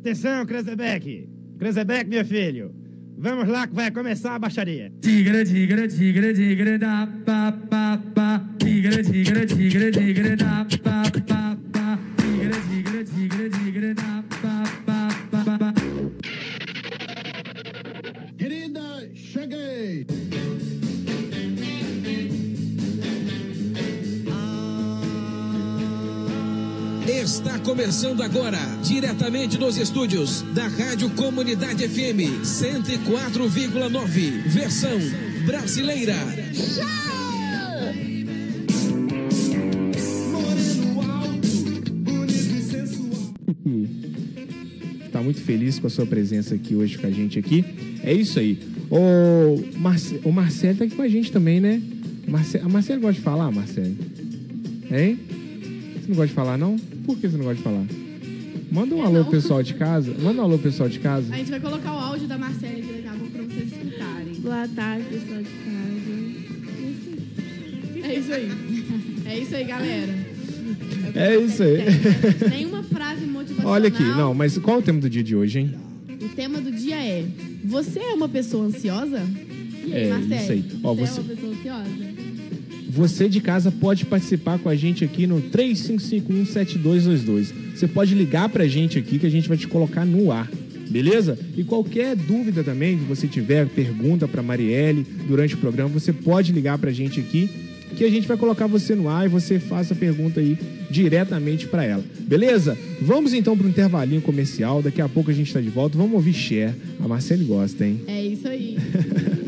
Atenção, Krezebeck! Krezebeck, meu filho! Vamos lá que vai começar a baixaria. Tigre, tigre, tigre, tigre, da, pa, pa, pa. Tigre, tigre, tigre, tigre, da, pa, pa, Está começando agora, diretamente dos estúdios da Rádio Comunidade FM 104,9, versão brasileira. Está muito feliz com a sua presença aqui hoje com a gente aqui. É isso aí. O, Marce... o Marcelo tá aqui com a gente também, né? Marce... A Marcelo gosta de falar, Marcelo? Hein? Você não gosta de falar, não? Por que você não gosta de falar? Manda um É, alô não. pessoal de casa. Manda um alô pro pessoal de casa. A gente vai colocar o áudio da Marcela aqui daqui a pouco pra vocês escutarem. Boa tarde, pessoal de casa. É isso aí. É isso aí, galera. É isso aí. Nenhuma frase motivacional. Olha aqui, não, mas qual é o tema do dia de hoje, hein? O tema do dia é: Você é uma pessoa ansiosa? E aí, É, Marcelo? isso aí. Ó, você, você- é uma pessoa ansiosa? Você de casa pode participar com a gente aqui no 35517222. Você pode ligar pra gente aqui que a gente vai te colocar no ar. Beleza? E qualquer dúvida também que você tiver, pergunta pra Marielle durante o programa, você pode ligar pra gente aqui que a gente vai colocar você no ar e você faça a pergunta aí diretamente pra ela. Beleza? Vamos então pro intervalinho comercial. Daqui a pouco a gente tá de volta. Vamos ouvir Cher. A Marcele gosta, hein? É isso aí.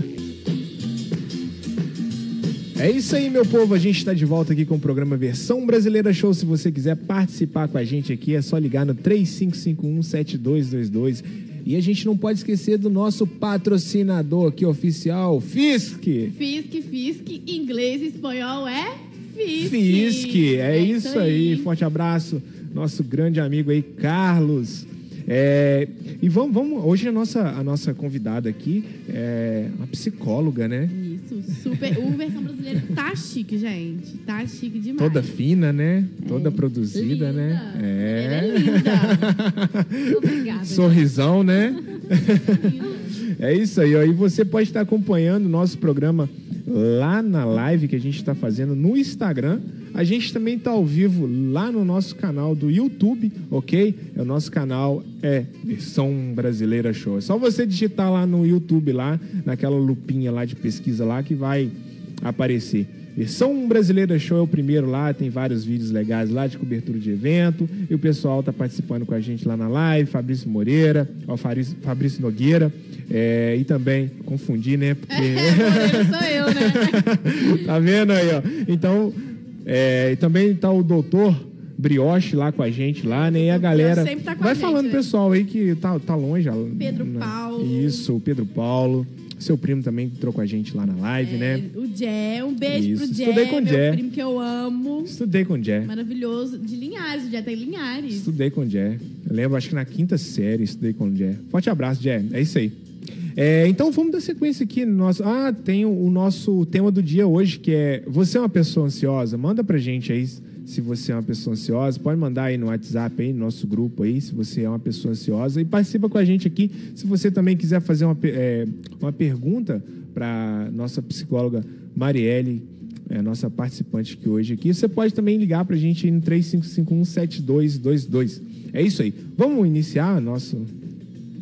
É isso aí, meu povo. A gente está de volta aqui com o programa Versão Brasileira Show. Se você quiser participar com a gente aqui, é só ligar no 3551-7222. E a gente não pode esquecer do nosso patrocinador aqui oficial, Fisk. Fisk, Fisk, inglês e espanhol é Fisk. Fisk, é, isso aí. Forte abraço, nosso grande amigo aí, Carlos. É, e vamos, vamos, hoje a nossa, a nossa convidada aqui é uma psicóloga, né? Isso, super. O versão brasileira tá chique, gente. Tá chique demais. Toda fina, né? Toda produzida, Linda. né? Ela é linda. Obrigada. Sorrisão, né? é isso aí, ó. E você pode estar acompanhando o nosso programa lá na live que a gente está fazendo no Instagram. A gente também está ao vivo lá no nosso canal do YouTube, ok? É o nosso canal é Versão Brasileira Show. É só você digitar lá no YouTube, lá, naquela lupinha lá de pesquisa lá que vai aparecer. Versão Brasileira Show é o primeiro lá, tem vários vídeos legais lá de cobertura de evento. E o pessoal tá participando com a gente lá na live, Fabrício Moreira, ó, Fabrício, Fabrício Nogueira. é, e também, confundi, né? Porque... Moreira sou eu, né? tá vendo aí, ó? Então, é, e também tá o doutor Brioche lá com a gente lá, né? E a galera. tá Vai gente, falando, né? pessoal aí que tá, tá longe. Pedro né? Paulo. Isso, o Pedro Paulo. Seu primo também que entrou com a gente lá na live, né? O Jé, um beijo Isso, pro Jé, estudei com o meu Jé. primo que eu amo. Estudei com o Jé. Maravilhoso. De Linhares, o Jé tá em Linhares. Estudei com o Jé. Eu lembro, acho que na quinta série estudei com o Jé. Forte abraço, Jé. É isso aí. É, então vamos dar sequência aqui no nosso. Ah, tem o, nosso tema do dia hoje, que é Você é uma pessoa ansiosa? Manda pra gente aí se você é uma pessoa ansiosa. Pode mandar aí no WhatsApp aí, no nosso grupo aí, se você é uma pessoa ansiosa. E participa com a gente aqui. Se você também quiser fazer uma, é, uma pergunta para nossa psicóloga Marielle, é, nossa participante aqui hoje aqui. Você pode também ligar para a gente no 3551-7222. É isso aí. Vamos iniciar nosso...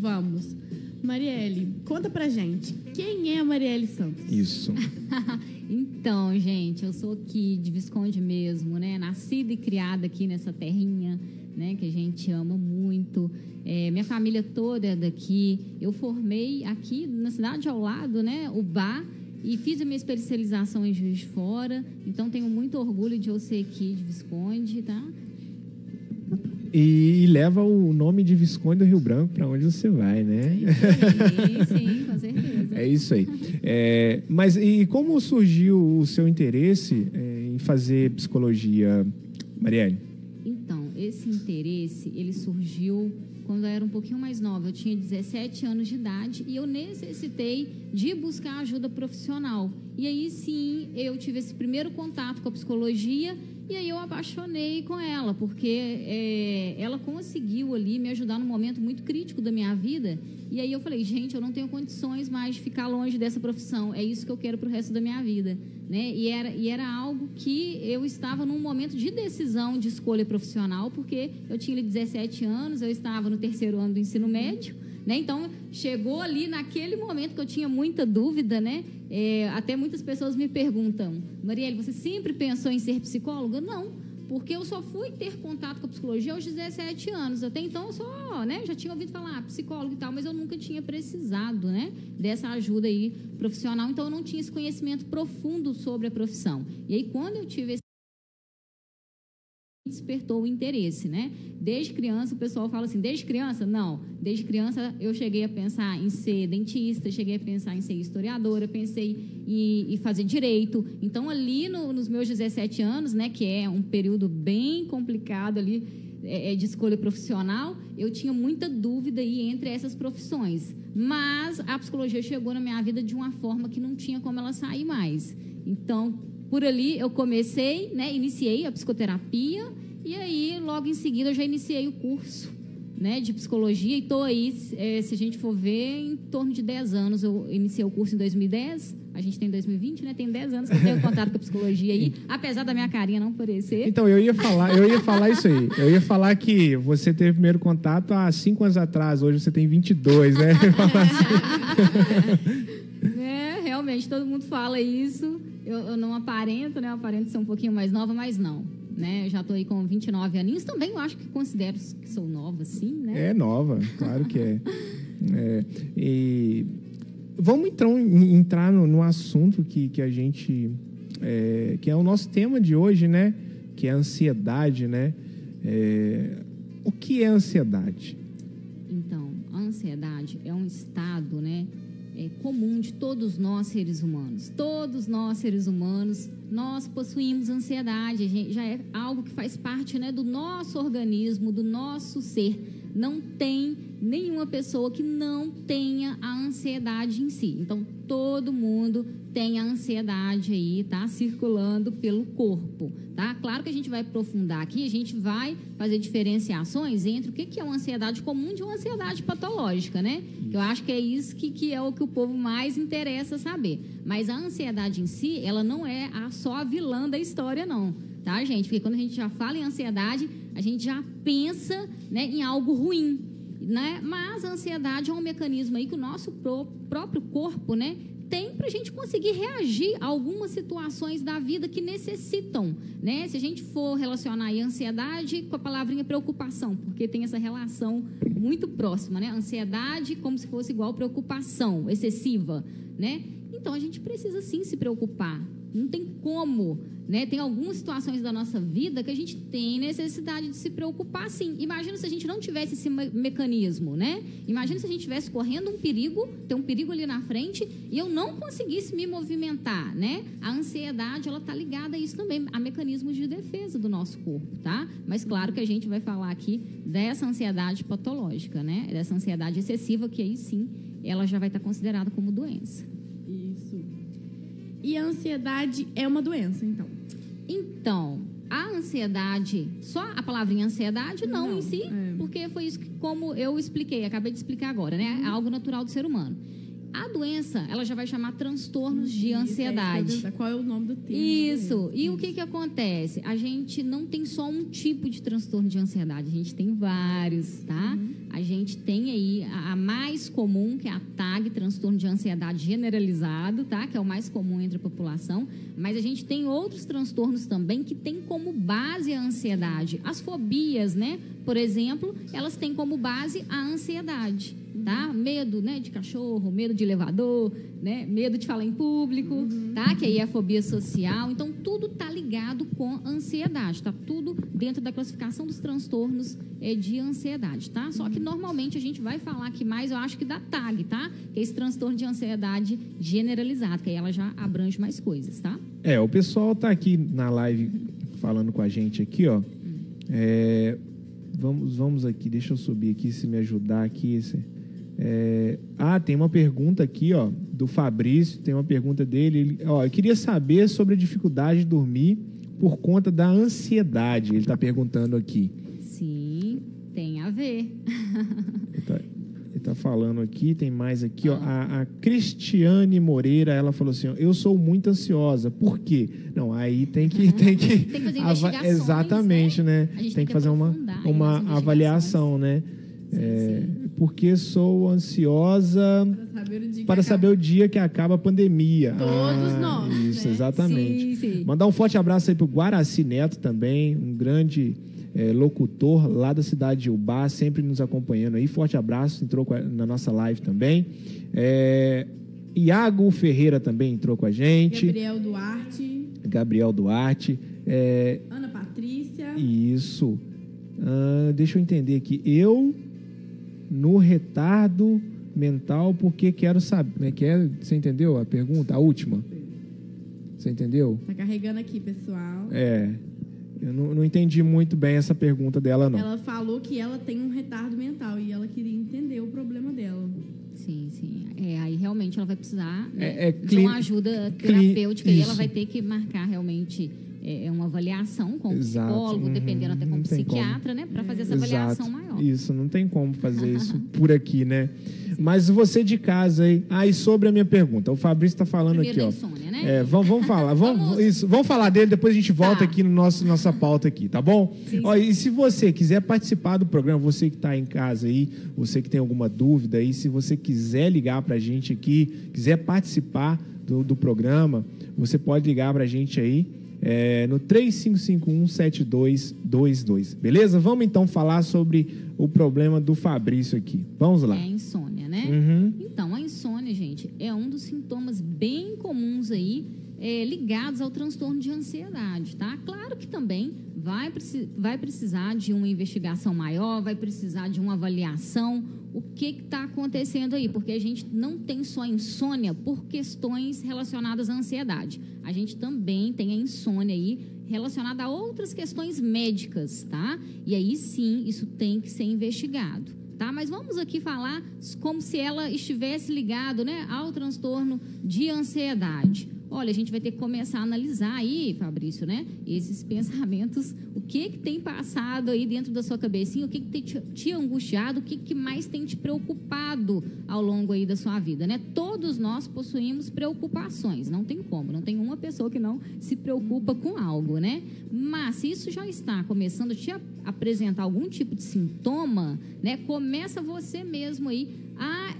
Vamos. Marielle, conta pra gente. Quem é a Marielle Santos? Isso. Então, gente, eu sou aqui de Visconde mesmo, né? Nascida e criada aqui nessa terrinha, né? Que a gente ama muito. É, minha família toda é daqui. Eu formei aqui na cidade ao lado, né? O bar. E fiz a minha especialização em Juiz de Fora. Então, tenho muito orgulho de eu ser aqui de Visconde, tá? E, leva o nome de Visconde do Rio Branco para onde você vai, né? Sim, sim, com certeza. É isso aí. É, mas e como surgiu o seu interesse é, em fazer psicologia, Marielle? Então, esse interesse, ele surgiu quando eu era um pouquinho mais nova. Eu tinha 17 anos de idade e eu necessitei de buscar ajuda profissional. E aí sim, eu tive esse primeiro contato com a psicologia E aí eu apaixonei com ela, porque é, ela conseguiu ali me ajudar num momento muito crítico da minha vida. E aí eu falei, gente, eu não tenho condições mais de ficar longe dessa profissão. É isso que eu quero para o resto da minha vida. Né? E, era, e era algo que eu estava num momento de decisão de escolha profissional, porque eu tinha ali 17 anos, eu estava no terceiro ano do ensino médio. Né? Então, chegou ali naquele momento que eu tinha muita dúvida, né? É, até muitas pessoas me perguntam, Marielle, você sempre pensou em ser psicóloga? Não, porque eu só fui ter contato com a psicologia aos 17 anos. Até então, eu só, né, já tinha ouvido falar ah, psicólogo e tal, mas eu nunca tinha precisado, né, dessa ajuda aí profissional. Então, eu não tinha esse conhecimento profundo sobre a profissão. E aí, quando eu tive esse despertou o interesse, né? Desde criança, o pessoal fala assim, desde criança? Não. Desde criança, eu cheguei a pensar em ser dentista, cheguei a pensar em ser historiadora, pensei em, em fazer direito. Então, ali no, nos meus 17 anos, né, que é um período bem complicado ali é, é, de escolha profissional, eu tinha muita dúvida aí entre essas profissões. Mas a psicologia chegou na minha vida de uma forma que não tinha como ela sair mais. Então, por ali eu comecei, né, iniciei a psicoterapia e aí logo em seguida eu já iniciei o curso, né, de psicologia e estou aí, é, se a gente for ver, em torno de 10 anos. Eu iniciei o curso em 2010, a gente tem 2020, né? Tem 10 anos que eu tenho contato com a psicologia aí, apesar da minha carinha não parecer. Então, eu ia falar, eu ia falar isso aí. Eu ia falar que você teve primeiro contato há 5 anos atrás, hoje você tem 22, né? realmente, todo mundo fala isso. Eu, eu, não aparento, né? Eu aparento ser um pouquinho mais nova, mas não. Né? Eu já estou aí com 29 aninhos. Também eu acho que considero que sou nova, sim, né? É nova, claro que é. é e vamos então entrar no, no assunto que, que a gente... É, que é o nosso tema de hoje, né? Que é a ansiedade, né? É, o que é ansiedade? Então, a ansiedade é um estado, né? É, comum de todos nós seres humanos. Todos nós seres humanos, nós possuímos ansiedade, já é algo que faz parte né, do nosso organismo, do nosso ser. Não tem nenhuma pessoa que não tenha a ansiedade em si. Então, todo mundo tem a ansiedade aí, tá? Circulando pelo corpo, tá? Claro que a gente vai aprofundar aqui, a gente vai fazer diferenciações entre o que é uma ansiedade comum de uma ansiedade patológica, né? Eu acho que é isso que, que é o que o povo mais interessa saber. Mas a ansiedade em si, ela não é a, só a vilã da história, não. Tá, gente? Porque quando a gente já fala em ansiedade, a gente já pensa né, em algo ruim. Né? Mas a ansiedade é um mecanismo aí que o nosso próprio corpo né, tem para a gente conseguir reagir a algumas situações da vida que necessitam, né? Se a gente for relacionar a ansiedade com a palavrinha preocupação, porque tem essa relação muito próxima, né? Ansiedade como se fosse igual preocupação excessiva, né? Então a gente precisa sim se preocupar, não tem como, né? Tem algumas situações da nossa vida que a gente tem necessidade de se preocupar, sim. Imagina se a gente não tivesse esse me mecanismo, né? Imagina se a gente estivesse correndo um perigo, tem um perigo ali na frente e eu não conseguisse me movimentar, né? A ansiedade, ela tá ligada a isso também, a mecanismos de defesa do nosso corpo, tá? Mas claro que a gente vai falar aqui dessa ansiedade patológica, né? Dessa ansiedade excessiva que aí sim, ela já vai estar considerada como doença. E a ansiedade é uma doença, então? Então, a ansiedade, só a palavrinha ansiedade, não, não em si, é. porque foi isso que, como eu expliquei, acabei de explicar agora, né? É algo natural do ser humano. A doença, ela já vai chamar transtornos de ansiedade. É, qual é o nome do termo? Isso. E o que, que acontece? A gente não tem só um tipo de transtorno de ansiedade, a gente tem vários, tá? Uhum. A gente tem aí a, a, mais comum, que é a TAG, transtorno de ansiedade generalizado, tá? Que é o mais comum entre a população. Mas a gente tem outros transtornos também que têm como base a ansiedade. As fobias, né? Por exemplo, elas têm como base a ansiedade tá? Medo, né, de cachorro, medo de elevador, né? Medo de falar em público, uhum. tá? Que aí é a fobia social. Então tudo tá ligado com ansiedade, tá? Tudo dentro da classificação dos transtornos é, de ansiedade, tá? Só que uhum. normalmente a gente vai falar aqui mais, eu acho que da TAG, tá? Que é esse transtorno de ansiedade generalizado, que aí ela já abrange mais coisas, tá? É, o pessoal tá aqui na live falando com a gente aqui, ó. Hum. É, vamos, vamos aqui, deixa eu subir aqui, se me ajudar aqui. Esse... É, ah, tem uma pergunta aqui, ó, do Fabrício, tem uma pergunta dele. Ele, ó, eu queria saber sobre a dificuldade de dormir por conta da ansiedade. Ele está perguntando aqui. Sim, tem a ver. Ele tá, ele tá falando aqui, tem mais aqui, ó. A, a Cristiane Moreira, ela falou assim: ó, eu sou muito ansiosa. Por quê? Não, aí tem que. Tem que, Tem que fazer investigações, Exatamente, né? A gente Tem que fazer uma, uma avaliação, né? É, porque sou ansiosa Pra saber o dia que para acaba. saber o dia que acaba a pandemia. Todos nós, Isso, né? exatamente. Sim. Mandar um forte abraço aí pro Guaraci Neto também, um grande eh, locutor lá da cidade de Ubá, sempre nos acompanhando aí. Forte abraço, entrou na nossa live também. Eh, Iago Ferreira também entrou com a gente. Gabriel Duarte, Gabriel Duarte. Eh, Ana Patrícia. isso. Ah, deixa eu entender aqui. Eu no retardo mental porque quero saber. né, Quer, você entendeu a pergunta? A última? Você entendeu? Tá carregando aqui, pessoal. É. Eu não, não entendi muito bem essa pergunta dela, não. Ela falou que ela tem um retardo mental e ela queria entender o problema dela. Sim, sim. É, aí realmente ela vai precisar né, É- é de uma ajuda terapêutica e ela vai ter que marcar realmente é, uma avaliação com Exato. psicólogo, Uhum. dependendo até com psiquiatra, né? Para fazer essa avaliação maior. Isso, não tem como fazer isso por aqui, né? Mas você de casa aí. Ah, e sobre a minha pergunta, o Fabrício está falando Primeiro aqui, ó. insônia, né? É, vamos, vamos falar, vamos, Vamos- isso, vamos falar dele, depois a gente volta Tá. aqui no nosso nossa pauta aqui, tá bom? Sim, Ó, e se você quiser participar do programa, você que está em casa aí, você que tem alguma dúvida aí, se você quiser ligar para a gente aqui, quiser participar do, do programa, você pode ligar para a gente aí é, no 35517222, beleza? Vamos então falar sobre o problema do Fabrício aqui. Vamos lá. É a insônia, né? Uhum. Então, a insônia, gente, é um dos sintomas bem comuns aí é, ligados ao transtorno de ansiedade, tá? Claro que também vai, vai precisar de uma investigação maior, vai precisar de uma avaliação. O que está acontecendo aí? Porque a gente não tem só insônia por questões relacionadas à ansiedade. A gente também tem a insônia aí relacionada a outras questões médicas, tá? E aí sim, isso tem que ser investigado tá? Mas vamos aqui falar como se ela estivesse ligado, né, ao transtorno de ansiedade. Olha, a gente vai ter que começar a analisar aí, Fabrício, né, esses pensamentos, o que que tem passado aí dentro da sua cabecinha, o que que tem te, te angustiado, o que que mais tem te preocupado ao longo aí da sua vida, né? Todos nós possuímos preocupações, não tem como, não tem uma pessoa que não se preocupa com algo, né? Mas se isso já está começando a te ap- apresentar algum tipo de sintoma, né? Começa você mesmo aí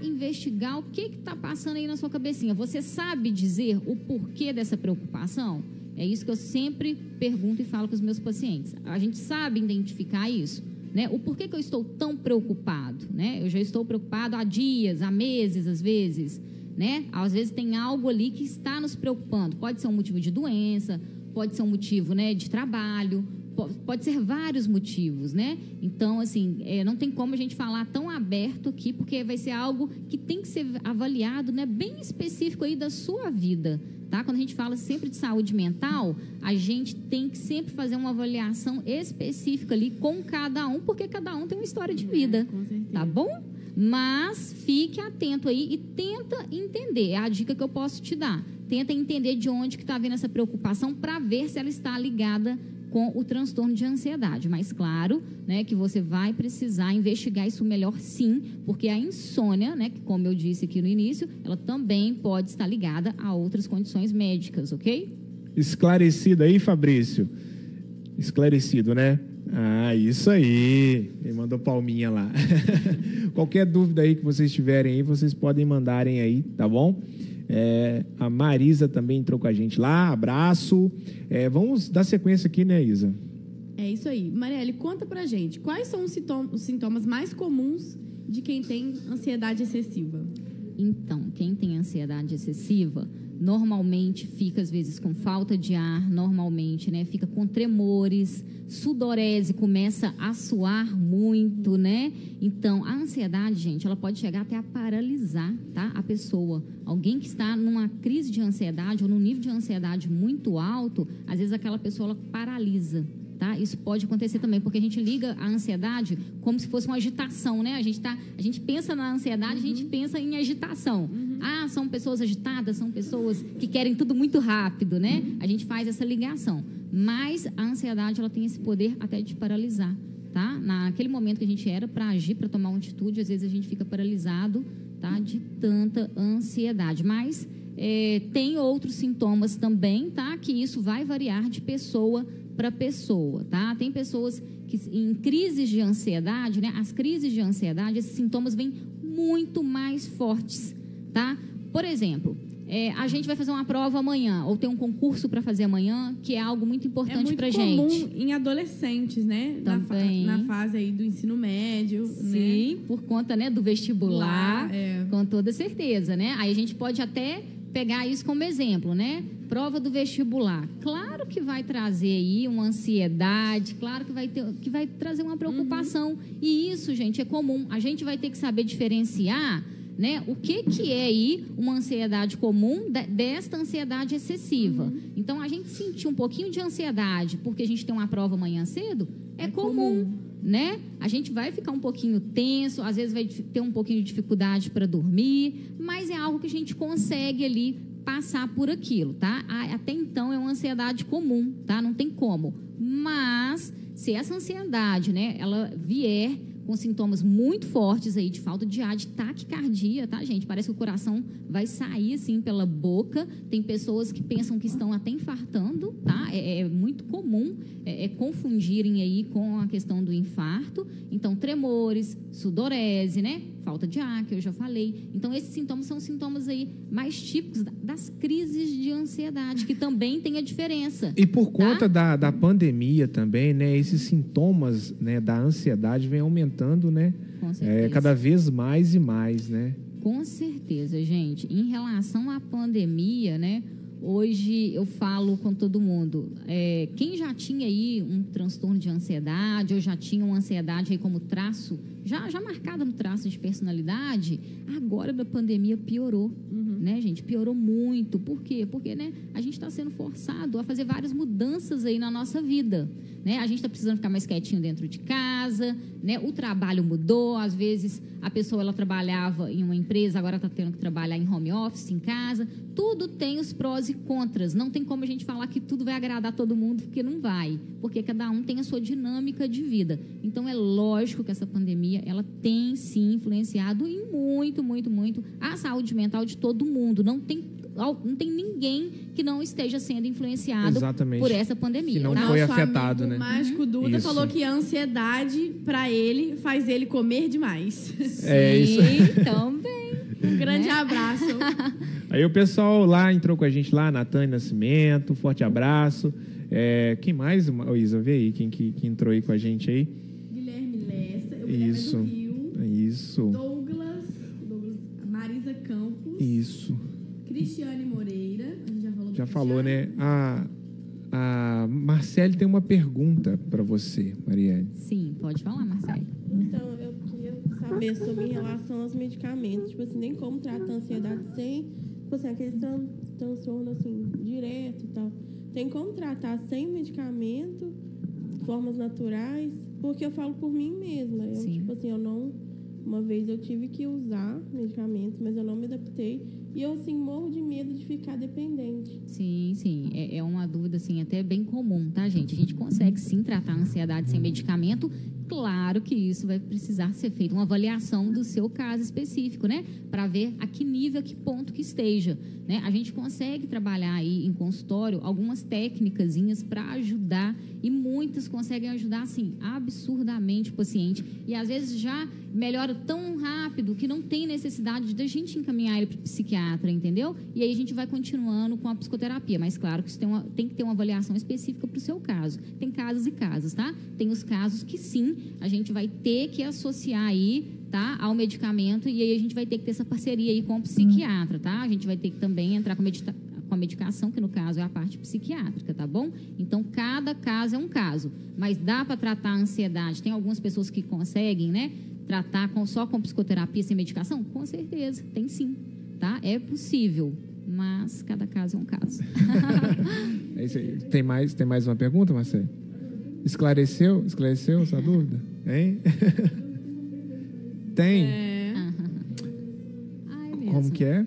investigar o que está passando aí na sua cabecinha. Você sabe dizer o porquê dessa preocupação? É isso que eu sempre pergunto e falo com os meus pacientes. A gente sabe identificar isso? Né? O porquê que eu estou tão preocupado? Né? Eu já estou preocupado há dias, há meses, às vezes. Né? Às vezes tem algo ali que está nos preocupando. Pode ser um motivo de doença, pode ser um motivo né, de trabalho, pode ser vários motivos, né? Então, assim, é, não tem como a gente falar tão aberto aqui, porque vai ser algo que tem que ser avaliado, né, bem específico aí da sua vida, tá? Quando a gente fala sempre de saúde mental, a gente tem que sempre fazer uma avaliação específica ali com cada um, porque cada um tem uma história de vida, Com certeza. tá bom? Mas fique atento aí e tenta entender. É a dica que eu posso te dar. Tenta entender de onde que está vindo essa preocupação para ver se ela está ligada com o transtorno de ansiedade. Mas claro, né, que você vai precisar investigar isso melhor sim, porque a insônia, né, que como eu disse aqui no início, ela também pode estar ligada a outras condições médicas, ok? Esclarecido aí, Fabrício? Esclarecido, né? Ah, isso aí. Ele mandou palminha lá. Qualquer dúvida aí que vocês tiverem aí, vocês podem mandarem aí, tá bom? É, a Marisa também entrou com a gente lá. Abraço. É, vamos dar sequência aqui, né, Isa? É isso aí. Marielle, conta pra gente, quais são os sintoma- os sintomas mais comuns de quem tem ansiedade excessiva? Então, quem tem ansiedade excessiva, normalmente fica às vezes com falta de ar, normalmente, né? Fica com tremores, sudorese, começa a suar muito, né? Então, a ansiedade, gente, ela pode chegar até a paralisar, tá? A pessoa. Alguém que está numa crise de ansiedade ou num nível de ansiedade muito alto, às vezes aquela pessoa ela paralisa. Tá? Isso pode acontecer também, porque a gente liga a ansiedade como se fosse uma agitação, né? A gente, tá, a gente pensa na ansiedade, a gente pensa em agitação. Ah, são pessoas agitadas, são pessoas que querem tudo muito rápido, né? A gente faz essa ligação. Mas a ansiedade, ela tem esse poder até de paralisar, tá? Naquele momento que a gente era para agir, para tomar uma atitude, às vezes a gente fica paralisado, tá? De tanta ansiedade. Mas é, tem outros sintomas também, tá? Que isso vai variar de pessoa para pessoa, tá? Tem pessoas que em crises de ansiedade, né? As crises de ansiedade, esses sintomas vêm muito mais fortes, tá? Por exemplo, é, a gente vai fazer uma prova amanhã ou tem um concurso para fazer amanhã, que é algo muito É importante muito para comum gente. em adolescentes, né? Na, fa- Também. na fase aí do ensino médio, né? Sim, por conta né, do vestibular, Lá, é. com toda certeza, né? Aí a gente pode até pegar isso como exemplo, né? Prova do vestibular. Claro que vai trazer aí uma ansiedade, claro que vai, ter, que vai trazer uma preocupação. E isso, gente, é comum. A gente vai ter que saber diferenciar né? O que, que é aí uma ansiedade comum de- desta ansiedade excessiva? Então, a gente sentir um pouquinho de ansiedade porque a gente tem uma prova amanhã cedo é, comum, né? A gente vai ficar um pouquinho tenso, às vezes vai ter um pouquinho de dificuldade para dormir, mas é algo que a gente consegue ali passar por aquilo, tá? Até então é uma ansiedade comum, tá? Não tem como. Mas se essa ansiedade, né, ela vier com sintomas muito fortes aí de falta de ar, de taquicardia, tá, gente? Parece que o coração vai sair assim pela boca. Tem pessoas que pensam que estão até infartando, tá? É, é muito comum é, é confundirem aí com a questão do infarto. Então, tremores, sudorese, né? Falta de ar, que eu já falei. Então, esses sintomas são sintomas aí mais típicos da- das crises de ansiedade, que também tem a diferença. E por conta Tá? da, da pandemia também, né? Esses sintomas né, da ansiedade vem aumentando, né? Com É, certeza. cada vez mais e mais, né? Com certeza, gente. Em relação à pandemia, né? Hoje eu falo com todo mundo. é, quem já tinha aí um transtorno de ansiedade ou já tinha uma ansiedade aí como traço, já, já marcada no traço de personalidade, agora da pandemia piorou, né, gente? Piorou muito. Por quê? Porque, né? A gente está sendo forçado a fazer várias mudanças aí na nossa vida, né? A gente está precisando ficar mais quietinho dentro de casa, né? O trabalho mudou, às vezes a pessoa ela trabalhava em uma empresa, agora está tendo que trabalhar em home office, em casa. Tudo tem os prós e contras. Não tem como a gente falar que tudo vai agradar todo mundo, porque não vai, porque cada um tem a sua dinâmica de vida. Então é lógico que essa pandemia ela tem sim influenciado em muito, muito, muito a saúde mental de todo mundo. Não tem não tem ninguém que não esteja sendo influenciado Exatamente. por essa pandemia. Que não tá? foi Nosso afetado, amigo né? mágico Duda Isso. falou que a ansiedade, pra ele, faz ele comer demais. É isso. Sim, também. Um grande Né? abraço. Aí o pessoal lá entrou com a gente lá, Natan Nascimento, forte abraço. É, quem mais, Ô, Isa? Vê aí quem que, que entrou aí com a gente aí. Guilherme Lessa, o Guilherme Isso. é do Rio. Isso. Douglas, Douglas, Marisa Campos, Isso. Cristiane Moreira. A gente já falou né? A, a Marcele tem uma pergunta para você, Marielle. Sim, pode falar, Marcelo. Então, eu queria saber sobre em relação aos medicamentos. Tipo assim, nem como tratar a ansiedade sem, tipo assim, aquele tran transtorno, assim, direto e tal. Tem como tratar sem medicamento, formas naturais? Porque eu falo por mim mesma. Eu, Sim. tipo assim, eu não... Uma vez eu tive que usar medicamentos, mas eu não me adaptei. E eu, assim, morro de medo de ficar dependente. Sim, sim. É, é uma dúvida, assim, até bem comum, tá, gente? A gente consegue sim tratar a ansiedade sem medicamento. Claro que isso vai precisar ser feita uma avaliação do seu caso específico, né? Para ver a que nível, a que ponto que esteja. Né? A gente consegue trabalhar aí em consultório algumas técnicas para ajudar e muitas conseguem ajudar, assim, absurdamente o paciente. E às vezes já melhora tão rápido que não tem necessidade de a gente encaminhar ele para o psiquiatra, entendeu? E aí a gente vai continuando com a psicoterapia. Mas claro que isso tem, uma- tem que ter uma avaliação específica para o seu caso. Tem casos e casos, tá? Tem os casos que sim, a gente vai ter que associar aí, tá? Ao medicamento e aí a gente vai ter que ter essa parceria aí com o psiquiatra, tá? A gente vai ter que também entrar com medita com a medicação, que no caso é a parte psiquiátrica, tá bom? Então, cada caso é um caso. Mas dá para tratar a ansiedade. Tem algumas pessoas que conseguem, né? Tratar com, só com psicoterapia sem medicação? Com certeza, tem sim, tá? É possível, mas cada caso é um caso. É isso aí. Tem mais, tem mais uma pergunta, Marcelo? Esclareceu? Esclareceu essa dúvida? Hein? Tem? É, Como que é?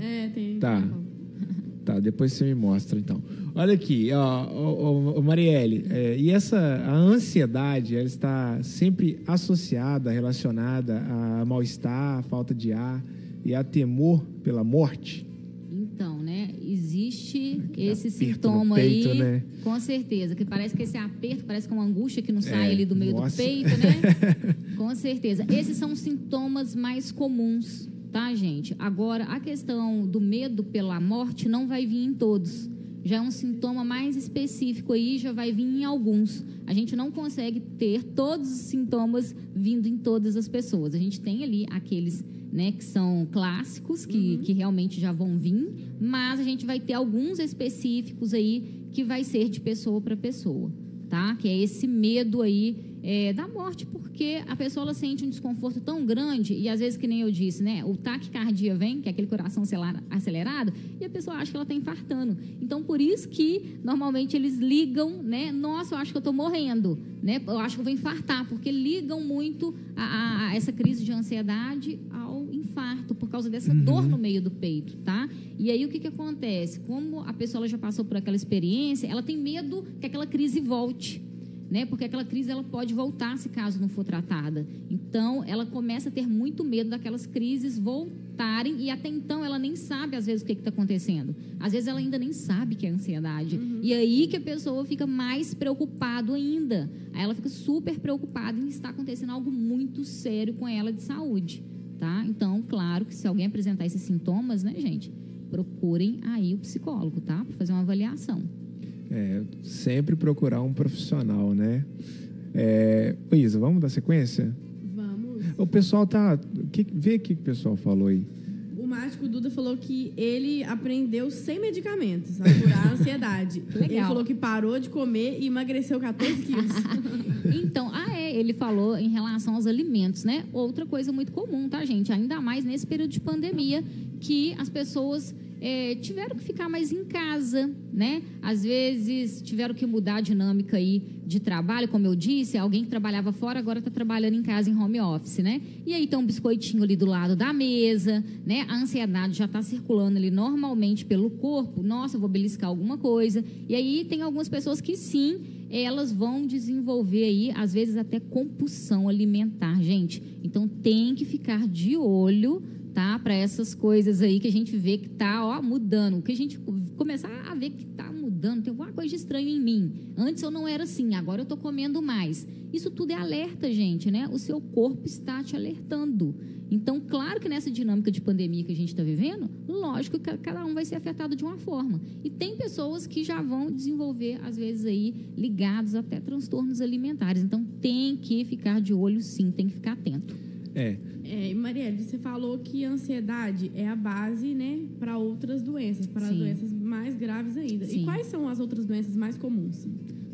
É, tem. Tá. Tá, depois você me mostra, então. Olha aqui, ó, ó, ó, Marielle, é, e essa, a ansiedade, ela está sempre associada, relacionada a mal-estar, falta de ar e a temor pela morte? Então, né, existe esse sintoma peito, aí, né? com certeza, que parece que esse aperto parece que é uma angústia que não sai É, ali do meio nossa. do peito, né? com certeza. Esses são os sintomas mais comuns, tá, gente? Agora, a questão do medo pela morte não vai vir em todos. Já é um sintoma mais específico aí, já vai vir em alguns. A gente não consegue ter todos os sintomas vindo em todas as pessoas. A gente tem ali aqueles né, que são clássicos, que, que realmente já vão vir, mas a gente vai ter alguns específicos aí que vai ser de pessoa para pessoa, tá? Que é esse medo aí é, da morte, porque a pessoa ela sente um desconforto tão grande, e às vezes, que nem eu disse, né? O taquicardia vem, que é aquele coração acelerado, e a pessoa acha que ela está infartando. Então, por isso que normalmente eles ligam, né? Nossa, eu acho que eu estou morrendo, né? Eu acho que eu vou infartar, porque ligam muito a, a- a essa crise de ansiedade ao infarto, por causa dessa dor no meio do peito, tá? E aí o que, que acontece? Como a pessoa já passou por aquela experiência, ela tem medo que aquela crise volte né? Porque aquela crise ela pode voltar se caso não for tratada. Então, ela começa a ter muito medo daquelas crises voltarem e até então ela nem sabe às vezes o que está acontecendo. Às vezes ela ainda nem sabe que é ansiedade. E aí que a pessoa fica mais preocupado ainda. Aí ela fica super preocupada em estar acontecendo algo muito sério com ela de saúde, tá? Então, claro que se alguém apresentar esses sintomas, né, gente, procurem aí o psicólogo, tá? Para fazer uma avaliação. É, sempre procurar um profissional, né? É, Isa, vamos dar sequência? Vamos. O pessoal tá. Que, vê o que o pessoal falou aí. O mágico Duda falou que ele aprendeu sem medicamentos a curar a ansiedade. Legal. Ele falou que parou de comer e emagreceu 14 quilos. Então, ah, é, ele falou em relação aos alimentos, né? Outra coisa muito comum, tá, gente? Ainda mais nesse período de pandemia, que as pessoas é, tiveram que ficar mais em casa, né? Às vezes tiveram que mudar a dinâmica aí de trabalho, como eu disse, alguém que trabalhava fora agora está trabalhando em casa em home office, né? E aí tem um biscoitinho ali do lado da mesa, né? A ansiedade já está circulando ali normalmente pelo corpo. Nossa, vou beliscar alguma coisa. E aí tem algumas pessoas que sim, elas vão desenvolver aí, às vezes até compulsão alimentar, gente. Então tem que ficar de olho, Para essas coisas aí que a gente vê que tá, ó, mudando. Que a gente começar a ver que tá mudando, tem alguma coisa estranha em mim. Antes eu não era assim, agora eu tô comendo mais. Isso tudo é alerta, gente, né? O seu corpo está te alertando. Então, claro que nessa dinâmica de pandemia que a gente está vivendo, lógico que cada um vai ser afetado de uma forma. E tem pessoas que já vão desenvolver, às vezes, aí, ligados até transtornos alimentares. Então, tem que ficar de olho, sim, tem que ficar atento. É. É, e Marielle, você falou que a ansiedade é a base, né, para outras doenças, para doenças mais graves ainda. Sim. E quais são as outras doenças mais comuns?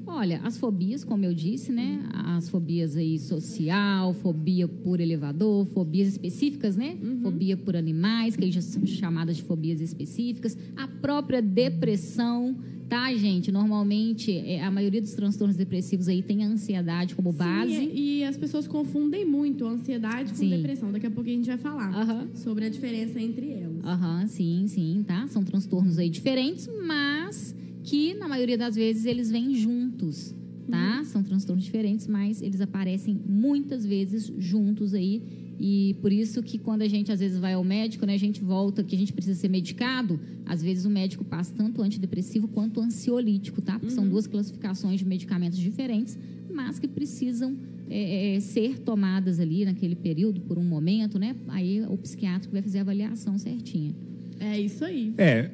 Olha, as fobias, como eu disse, né? As fobias aí social, fobia por elevador, fobias específicas, né? Fobia por animais, que aí já são chamadas de fobias específicas. A própria depressão, tá, gente? Normalmente, é, a maioria dos transtornos depressivos aí tem a ansiedade como base. Sim, e, as pessoas confundem muito a ansiedade com Sim. depressão. Daqui a pouco a gente vai falar sobre a diferença entre elas. Aham, sim, sim, tá? São transtornos aí diferentes, mas que na maioria das vezes eles vêm juntos, tá? São transtornos diferentes, mas eles aparecem muitas vezes juntos aí. E por isso que quando a gente às vezes vai ao médico, né, a gente volta que a gente precisa ser medicado, às vezes o médico passa tanto antidepressivo quanto ansiolítico, tá? Porque são duas classificações de medicamentos diferentes, mas que precisam é, é, ser tomadas ali naquele período por um momento, né? Aí o psiquiatra vai fazer a avaliação certinha. É isso aí. É,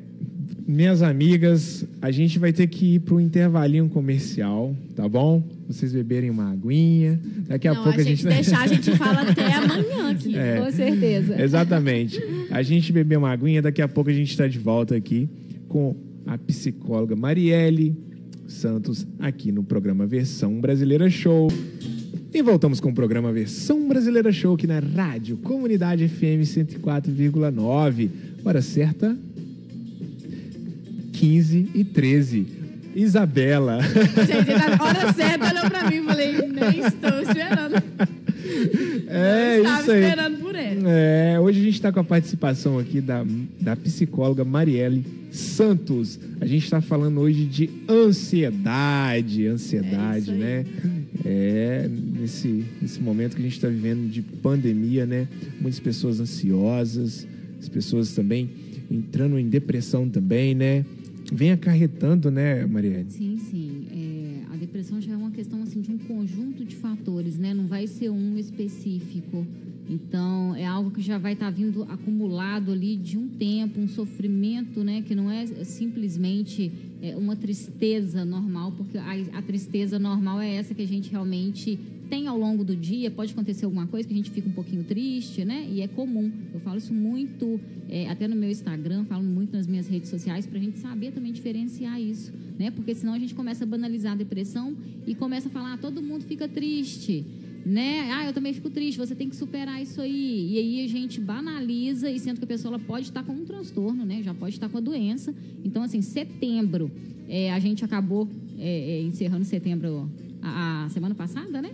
minhas amigas, a gente vai ter que ir para um intervalinho comercial, tá bom? Vocês beberem uma aguinha. Daqui a Não, pouco a gente gente. deixar, a gente fala até amanhã aqui. É. Com certeza. Exatamente. A gente beber uma aguinha, daqui a pouco a gente está de volta aqui com a psicóloga Marielle Santos aqui no programa Versão Brasileira Show. E voltamos com o programa Versão Brasileira Show aqui na Rádio Comunidade FM 104,9. Hora certa, 15 e 13. Isabela. Gente, na hora certa olhou pra mim e falei, nem estou esperando. É Não estava isso aí. esperando por ela. É, hoje a gente está com a participação aqui da, da psicóloga Marielle Santos. A gente está falando hoje de ansiedade, ansiedade, É isso aí. né? É, nesse, nesse momento que a gente está vivendo de pandemia, né? Muitas pessoas ansiosas, as pessoas também entrando em depressão também, né? Vem acarretando, né, Marielle? Sim, sim. É, a depressão já é uma questão assim de um conjunto de fatores, né? Não vai ser um específico. Então, é algo que já vai estar vindo acumulado ali de um tempo, um sofrimento, né? Que não é simplesmente é, uma tristeza normal, porque a, a tristeza normal é essa que a gente realmente tem ao longo do dia. Pode acontecer alguma coisa que a gente fica um pouquinho triste, né? E é comum. Eu falo isso muito, é, até no meu Instagram, falo muito nas minhas redes sociais, para a gente saber também diferenciar isso, né? Porque senão a gente começa a banalizar a depressão e começa a falar, ah, todo mundo fica triste né? Ah, eu também fico triste, você tem que superar isso aí. E aí a gente banaliza e sendo que a pessoa ela pode estar com um transtorno, né? Já pode estar com a doença. Então, assim, setembro, é, a gente acabou é, é, encerrando setembro a, a semana passada, né?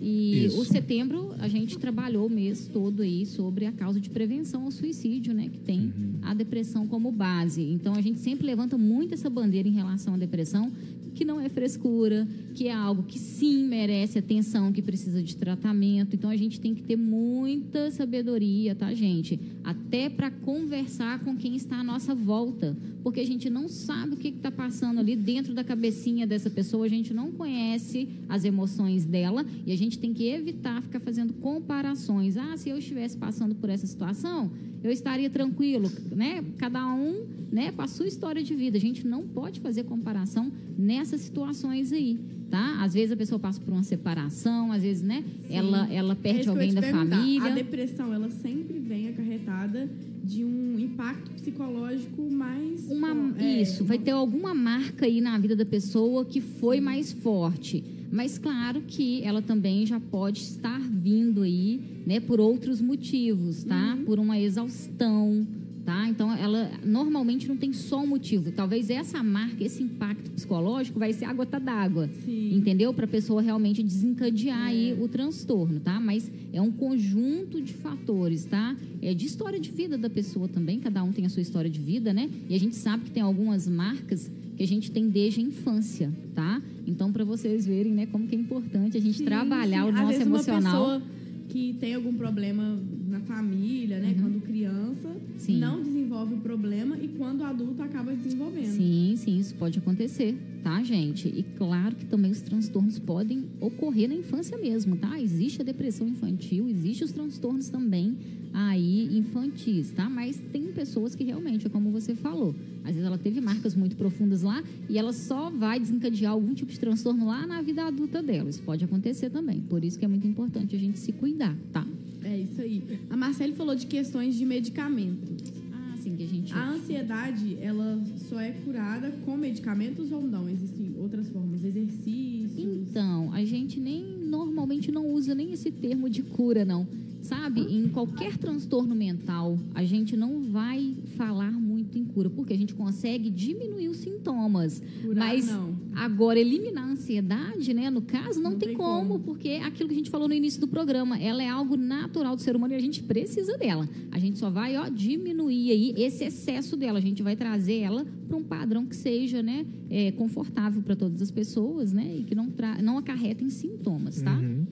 E Isso. o setembro a gente trabalhou o mês todo aí sobre a causa de prevenção ao suicídio, né? Que tem a depressão como base. Então a gente sempre levanta muito essa bandeira em relação à depressão, que não é frescura, que é algo que sim merece atenção, que precisa de tratamento. Então a gente tem que ter muita sabedoria, tá, gente? Até para conversar com quem está à nossa volta, porque a gente não sabe o que está passando ali dentro da cabecinha dessa pessoa, a gente não conhece as emoções dela e a gente tem que evitar ficar fazendo comparações. Ah, se eu estivesse passando por essa situação, eu estaria tranquilo, né? Cada um, né, com a sua história de vida. A gente não pode fazer comparação nessas situações aí, tá? Às vezes a pessoa passa por uma separação, às vezes, né, ela ela É perde eu alguém da família. A depressão, ela sempre vem acarretada de um impacto psicológico mais... Uma, é, isso, vai ter alguma marca aí na vida da pessoa que foi mais forte. Mas claro que ela também já pode estar vindo aí, né, por outros motivos, tá? Uhum. Por uma exaustão, tá? Então ela normalmente não tem só um motivo. Talvez essa marca, esse impacto psicológico vai ser a gota d'água. Entendeu? Para a pessoa realmente desencadear aí o transtorno, tá? Mas é um conjunto de fatores, tá? É de história de vida da pessoa também, cada um tem a sua história de vida, né? E a gente sabe que tem algumas marcas que a gente tem desde a infância, tá? Então, para vocês verem, né, como que é importante a gente Sim, trabalhar sim. o Às nosso vezes emocional. Uma pessoa que tem algum problema na família, né? Quando criança, Uhum. Sim. não desenvolve o problema e quando adulto acaba desenvolvendo. Sim, sim, isso pode acontecer, tá, gente? E claro que também os transtornos podem ocorrer na infância mesmo, tá? Existe a depressão infantil, existe os transtornos também aí infantis, tá? Mas tem pessoas que realmente, é como você falou, às vezes ela teve marcas muito profundas lá e ela só vai desencadear algum tipo de transtorno lá na vida adulta dela. Isso pode acontecer também. Por isso que é muito importante a gente se cuidar, tá? É isso aí. A Marcele falou de questões de medicamento. Ah, sim, que a gente. A ansiedade, ela só é curada com medicamentos ou não? Existem outras formas, exercícios. Então, a gente nem normalmente não usa nem esse termo de cura, não. Sabe? Em qualquer transtorno mental, a gente não vai falar muito em cura, porque a gente consegue diminuir os sintomas. Curar, mas não. agora, eliminar a ansiedade, né? No caso, não, Não tem, tem como, como. porque é aquilo que a gente falou no início do programa, ela é algo natural do ser humano e a gente precisa dela. A gente só vai, ó, diminuir aí esse excesso dela. A gente vai trazer ela para um padrão que seja, né, é, confortável para todas as pessoas, né, e que não, tra não acarretem sintomas, tá? Uhum.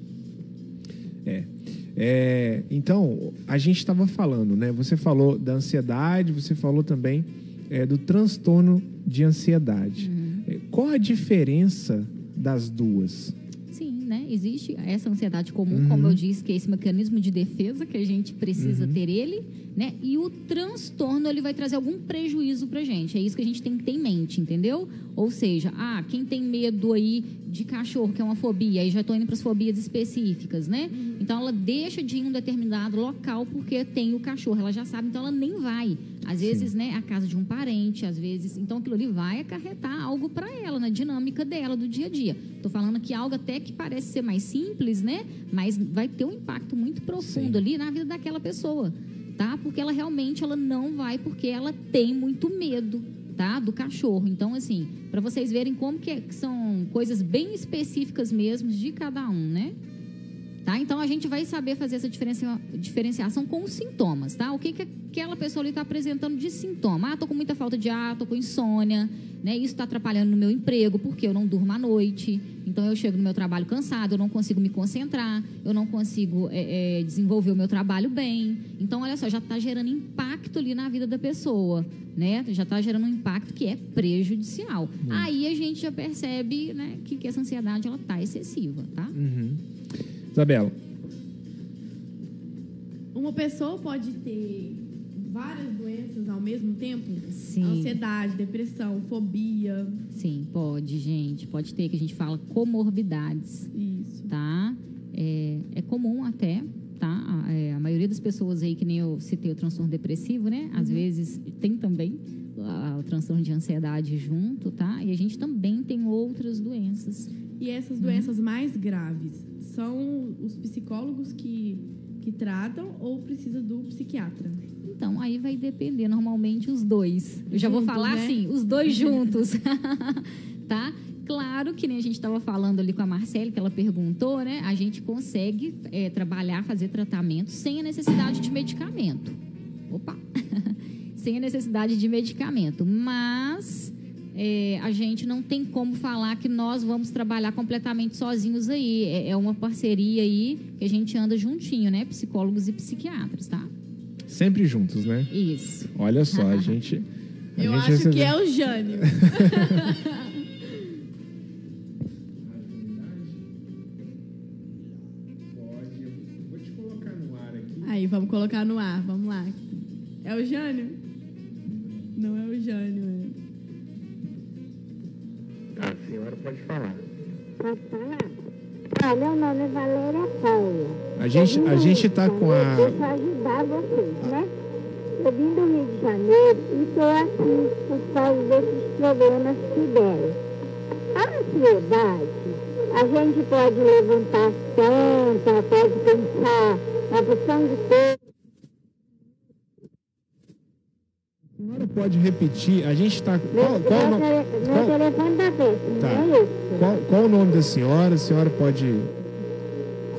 É. É, então, a gente estava falando, né? Você falou da ansiedade, você falou também é, do transtorno de ansiedade. É, Qual a diferença das duas? Né? Existe essa ansiedade comum, Uhum. como eu disse, que é esse mecanismo de defesa que a gente precisa ter ele, né? E o transtorno ele vai trazer algum prejuízo pra gente. É isso que a gente tem que ter em mente, entendeu? Ou seja, ah, quem tem medo aí de cachorro, que é uma fobia, aí já estou indo para as fobias específicas, né? Então ela deixa de ir em um determinado local porque tem o cachorro, ela já sabe, então ela nem vai. Às vezes, né, a casa de um parente, às vezes, então aquilo ali vai acarretar algo para ela na dinâmica dela do dia a dia. Tô falando que algo até que parece ser mais simples, né? Mas vai ter um impacto muito profundo Sim. ali na vida daquela pessoa, tá? Porque ela realmente ela não vai porque ela tem muito medo. tá? Do cachorro. Então, assim, para vocês verem como que, é- que são coisas bem específicas mesmo de cada um, né? Tá? Então a gente vai saber fazer essa diferencia- diferenciação com os sintomas, tá? O que, que aquela pessoa ali está apresentando de sintoma? Ah, tô com muita falta de ar, tô com insônia, né? Isso está atrapalhando no meu emprego porque eu não durmo à noite. Então eu chego no meu trabalho cansado, eu não consigo me concentrar, eu não consigo é, é, desenvolver o meu trabalho bem. Então olha só, já está gerando impacto ali na vida da pessoa, né? Já está gerando um impacto que é prejudicial. Aí a gente já percebe, né, que, que essa ansiedade ela tá excessiva, tá? Uhum. Isabela. Uma pessoa pode ter várias doenças ao mesmo tempo? Sim. Ansiedade, depressão, fobia. Sim, pode, gente. Pode ter, que a gente fala comorbidades, Isso. tá? É, é comum até, tá? A, é, a maioria das pessoas aí, que nem eu citei o transtorno depressivo, né? Às vezes tem também o transtorno de ansiedade junto, tá? E a gente também tem outras doenças. E essas doenças mais graves são os psicólogos que, que tratam ou precisa do psiquiatra? Então, aí vai depender, normalmente, os dois. Eu já vou falar né? assim, os dois juntos. tá? Claro que nem a gente estava falando ali com a Marcele, que ela perguntou, né? A gente consegue é, trabalhar, fazer tratamento sem a necessidade de medicamento. Opa! sem a necessidade de medicamento. Mas é, a gente não tem como falar que nós vamos trabalhar completamente sozinhos aí. É, é uma parceria aí que a gente anda juntinho, né? Psicólogos e psiquiatras, tá? Sempre juntos, né? Isso. Olha só, a gente. a Eu gente acho recebeu- que é o Jânio. Vou te colocar no ar aqui. Aí, vamos colocar no ar, vamos lá. É o Jânio? Não é o Jânio, é. A senhora pode falar. Ah, meu nome é Valéria Paula. A gente, a gente tá com a. Eu ajudar vocês, né? Eu vim do Rio de Janeiro e estou aqui por causa desses problemas que deram. A ansiedade, a gente pode levantar santa, pode pensar na porção de coisas. A senhora pode repetir? A gente tá. Meu, Qual, qual, o meu, no- tele- meu qual- telefone tá Tá. não é qual, qual o nome da senhora? A senhora pode.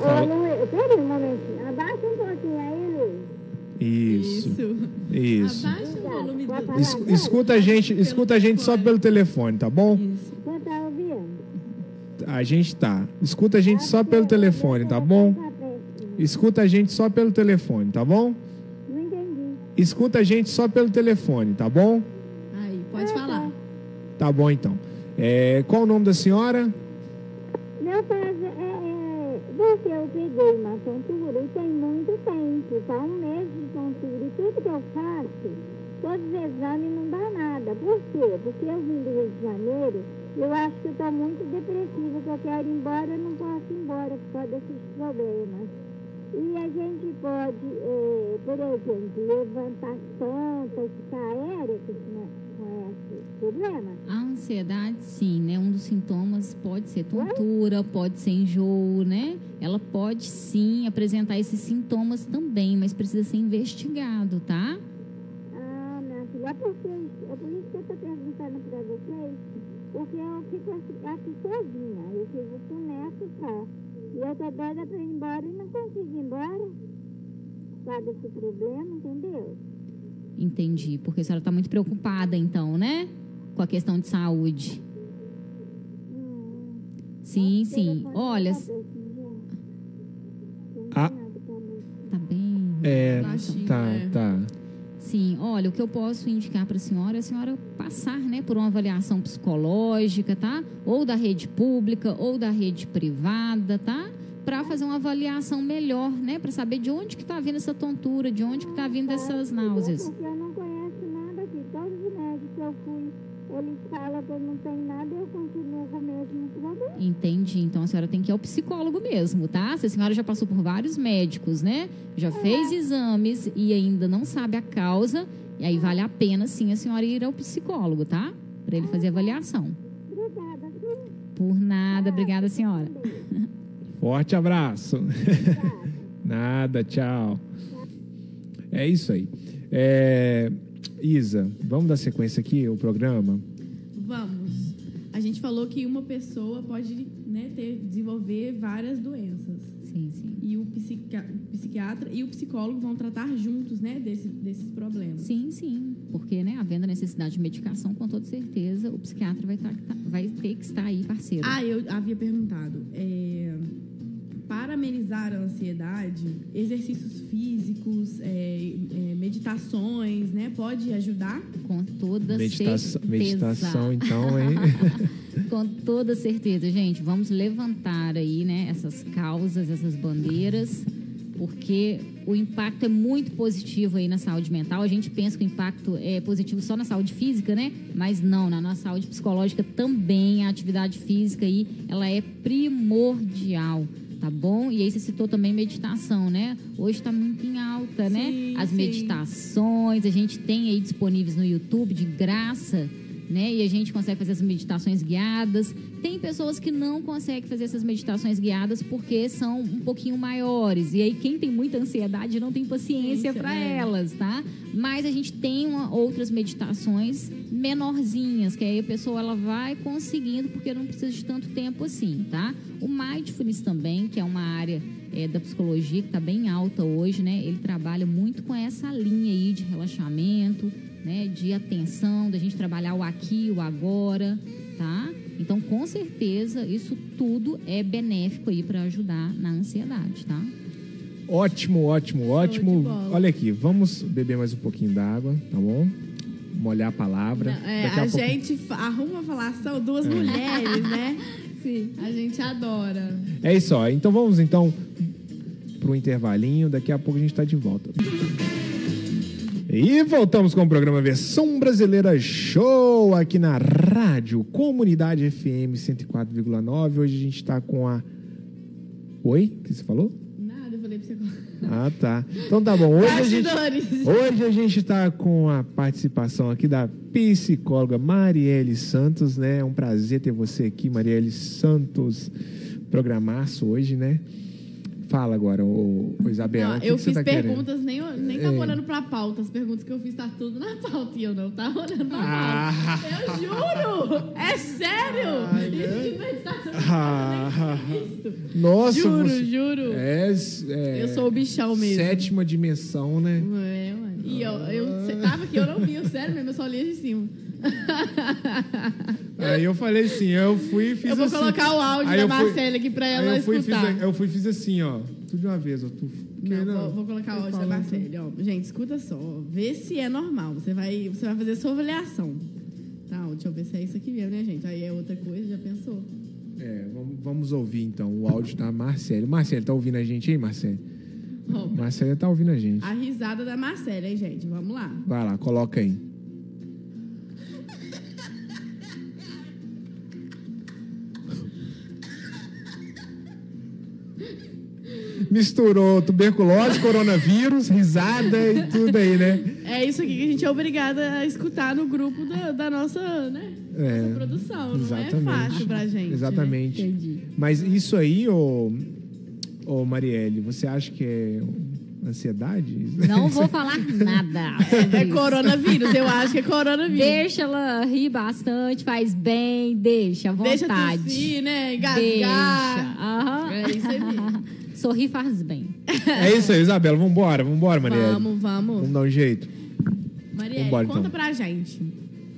Fala. Peraí um momentinho. Abaixa um pouquinho aí, Luiz. Isso. Isso. Abaixa o volume do... Es- escuta a gente, escuta a gente só pelo telefone, tá bom? Isso. Tá? A gente tá. Escuta a gente só pelo telefone, tá bom? Escuta a gente só pelo telefone, tá bom? Escuta a gente só pelo telefone, tá bom? Aí, pode falar. Tá bom então. É, qual o nome da senhora? Meu caso é, é porque eu peguei uma tontura e tem muito tempo, tá um mês de tontura e tudo que eu faço, todos os exames não dá nada. Por quê? Porque eu vim do Rio de Janeiro, eu acho que eu tô muito depressiva, que eu quero ir embora, eu não posso ir embora por causa desses problemas. E a gente pode, eh, por exemplo, levantar santa, ficar aérea com esse, com esse problema. A ansiedade, sim, né? Um dos sintomas pode ser tontura, pode ser enjoo, né? Ela pode sim apresentar esses sintomas também, mas precisa ser investigado, tá? Ah, minha filha, é porque é por isso que eu estou perguntando para vocês, porque eu fico aqui, aqui sozinha, eu fico com o neto só. E eu doida para ir embora e não consigo ir embora. Causa desse problema, entendeu? Entendi. Porque a senhora está muito preocupada, então, né? Com a questão de saúde. Hum. Sim, sim. Olha, tá Ah. tá bem. É, tá, tá. Sim, olha, o que eu posso indicar para a senhora é a senhora passar, né, por uma avaliação psicológica, tá? Ou da rede pública ou da rede privada, tá? Para fazer uma avaliação melhor, né, para saber de onde que está vindo essa tontura, de onde que está vindo essas náuseas. Porque eu não conheço nada aqui. Todos os médicos que eu fui, eles falam que eu não tenho nada e eu continuo com o mesmo problema. Entendi. Então a senhora tem que ir ao psicólogo mesmo, tá? Se a senhora já passou por vários médicos, né? Já fez exames e ainda não sabe a causa, e aí vale a pena sim a senhora ir ao psicólogo, tá? Para ele fazer a avaliação. Obrigada? Por nada, obrigada, senhora. Forte abraço. Nada, tchau. É isso aí. É, Isa, vamos dar sequência aqui ao programa? Vamos. A gente falou que uma pessoa pode né, ter, desenvolver várias doenças. Sim, sim. E o, psiqui- o psiquiatra e o psicólogo vão tratar juntos, né, desse- desses problemas. Sim, sim. Porque, né, havendo a necessidade de medicação, com toda certeza, o psiquiatra vai, tá- tá- vai ter que estar aí, parceiro. Ah, eu havia perguntado. é, para amenizar a ansiedade, exercícios físicos, é, é, meditações, né? Pode ajudar? Com toda Medita- certeza. meditação, então, hein? Com toda certeza, gente. Vamos levantar aí, né, essas causas, essas bandeiras, porque o impacto é muito positivo aí na saúde mental. A gente pensa que o impacto é positivo só na saúde física, né? Mas não, na nossa saúde psicológica também a atividade física aí, ela é primordial. Tá bom? E aí você citou também meditação, né? Hoje está muito em alta, né? Sim, As sim. meditações, a gente tem aí disponíveis no YouTube de graça, né? E a gente consegue fazer essas meditações guiadas. Tem pessoas que não conseguem fazer essas meditações guiadas porque são um pouquinho maiores. E aí quem tem muita ansiedade não tem paciência Ciência, para é. elas, tá? Mas a gente tem uma- outras meditações menorzinhas, que aí a pessoa ela vai conseguindo porque não precisa de tanto tempo assim, tá? O mindfulness também, que é uma área é, da psicologia que está bem alta hoje, né? Ele trabalha muito com essa linha aí de relaxamento, né? De atenção, da gente trabalhar o aqui, o agora, tá? Então, com certeza, isso tudo é benéfico aí para ajudar na ansiedade, tá? Ótimo, ótimo, ótimo. Olha aqui, vamos beber mais um pouquinho d'água, tá bom? Molhar a palavra. Não, é, Daqui a, pouco- É. gente arruma uma falação, duas mulheres, né? Sim. A gente adora. É isso, ó. Então vamos então pro intervalinho. Daqui a pouco a gente tá de volta. E voltamos com o programa Versão Brasileira Show aqui na Rádio Comunidade FM 104,9. Hoje a gente tá com a. Oi? O que você falou? Nada, eu falei pra você. Ah, tá. Então tá bom. Hoje a gente. Bastidores. Hoje a gente está com a participação aqui da psicóloga Marielle Santos, né? É um prazer ter você aqui, Marielle Santos. Programaço hoje, né? Fala agora, ô, ô Isabela. Não, que eu que fiz tá querendo? perguntas, nem, nem tava É. olhando pra pauta. As perguntas que eu fiz tá tudo na pauta e eu não tava olhando pra Ah. pauta. Eu juro! É sério! Isso de meditação Ah. Nossa, Juro, você... juro. É, é, Eu sou o bichão mesmo. Sétima dimensão, né? É, mano. E eu, eu, você tava aqui, eu não vi, sério mesmo, eu só li de cima. Aí eu falei assim, eu fui e fiz eu vou assim. colocar o áudio Aí da Marcela aqui pra ela eu fui, e fiz, escutar. eu fui e fiz assim, ó. Tudo de uma vez, ó. Tu, porque Não, vou, vou colocar o áudio da falo, Marcela. Ó. Gente, escuta só. Vê se é normal. Você vai, você vai fazer sua avaliação. Tá, ó, deixa eu ver se é isso aqui mesmo, né, gente? Aí é outra coisa, já pensou? É, vamos, vamos ouvir então o áudio da Marcele. Marcele, tá ouvindo a gente aí, Marcele? Ó, Marcele tá ouvindo a gente. a risada da Marcela, hein, gente? Vamos lá. Vai lá, coloca aí. Misturou tuberculose, coronavírus, risada e tudo aí, né? É isso aqui que a gente é obrigada a escutar no grupo da, da nossa, né? É, nossa produção. Não é exatamente. fácil pra gente. né? Exatamente. Entendi. Mas isso aí, ô, ô Marielle, você acha que é ansiedade? Não vou falar nada. É isso. coronavírus, eu acho que é coronavírus. Deixa ela rir bastante, faz bem, deixa à Deixa vontade. tossir, né? Deixa. Engasgar. Aham. É isso aí. Sorrir faz bem. É isso aí, Isabela. Vambora, vambora, Marielle. Vamos, vamos. Vamos dar um jeito. Marielle, Vambora, conta então. pra gente.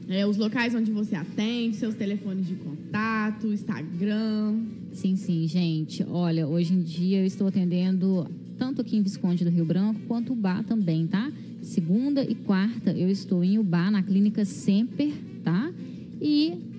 É, os locais onde você atende, seus telefones de contato, Instagram. Sim, sim, gente. Olha, hoje em dia eu estou atendendo tanto aqui em Visconde do Rio Branco quanto Ubá também, tá? Segunda e quarta eu estou em Ubá, na clínica Semper,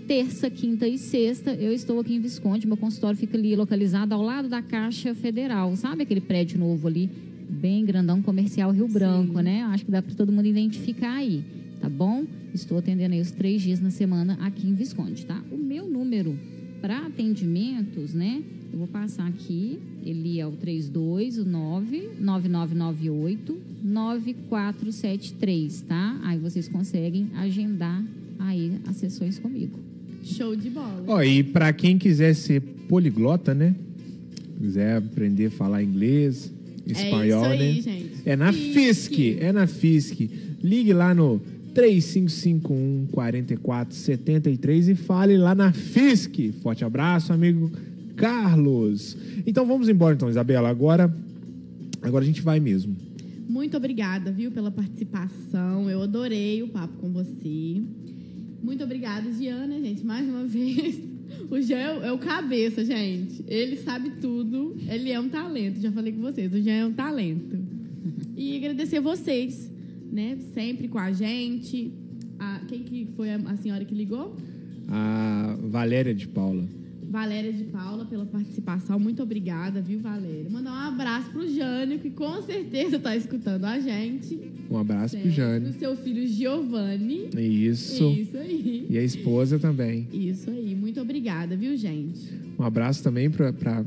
terça, quinta e sexta eu estou aqui em Visconde. Meu consultório fica ali localizado ao lado da Caixa Federal. Sabe aquele prédio novo ali, bem grandão, comercial Rio Branco, né? Acho que dá para todo mundo identificar aí, tá bom? Estou atendendo aí os três dias na semana aqui em Visconde, tá? O meu número para atendimentos, né? Eu vou passar aqui, ele é o 329 9998 9473, tá? Aí vocês conseguem agendar aí as sessões comigo. Show de bola. Ó, e pra quem quiser ser poliglota, né? Quiser aprender a falar inglês, espanhol, é isso aí, né? gente. É na FISC. FISC, é na FISC. Ligue lá no 3551 4473 e fale lá na FISC. Forte abraço, amigo Carlos. Então vamos embora então, Isabela. Agora, agora a gente vai mesmo. Muito obrigada, viu, pela participação. Eu adorei o papo com você. Muito obrigada, Giana, gente, mais uma vez. O Jean é o- é o cabeça, gente. Ele sabe tudo. Ele é um talento. Já falei com vocês. O Jean é um talento. E agradecer vocês, né? Sempre com a gente. A- quem que foi a, a senhora que ligou? A Valéria de Paula. Valéria de Paula pela participação. Muito obrigada, viu, Valéria? Mandar um abraço pro Jânio, que com certeza está escutando a gente. Um abraço pro Sempre. Jane. Pro seu filho Giovanni. Isso. Isso aí. E a esposa também. Isso aí. Muito obrigada, viu, gente? Um abraço também para pra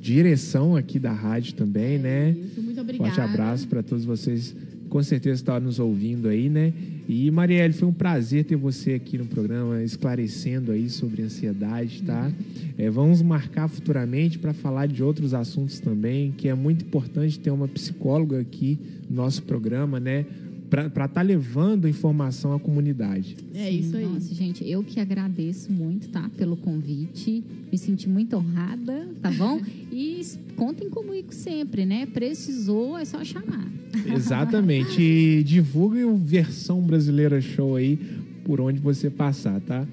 direção aqui da rádio também, né? Isso, muito obrigada. Forte abraço para todos vocês. Com certeza estão nos ouvindo aí, né? E Marielle, foi um prazer ter você aqui no programa esclarecendo aí sobre ansiedade, tá? É, vamos marcar futuramente para falar de outros assuntos também, que é muito importante ter uma psicóloga aqui no nosso programa, né? Para estar tá levando informação à comunidade. É isso aí. Nossa, gente, eu que agradeço muito, tá? Pelo convite. Me senti muito honrada, tá bom? E contem comigo sempre, né? Precisou, é só chamar. Exatamente. E divulgue o versão brasileira show aí por onde você passar, tá?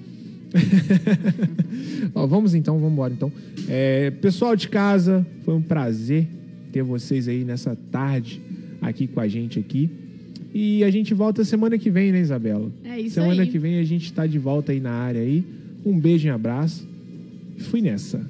Ó, vamos então, vamos embora então. É, pessoal de casa, foi um prazer ter vocês aí nessa tarde aqui com a gente aqui. E a gente volta semana que vem, né, Isabela? É isso semana aí. que vem a gente tá de volta aí na área aí. Um beijo e um abraço. Fui nessa.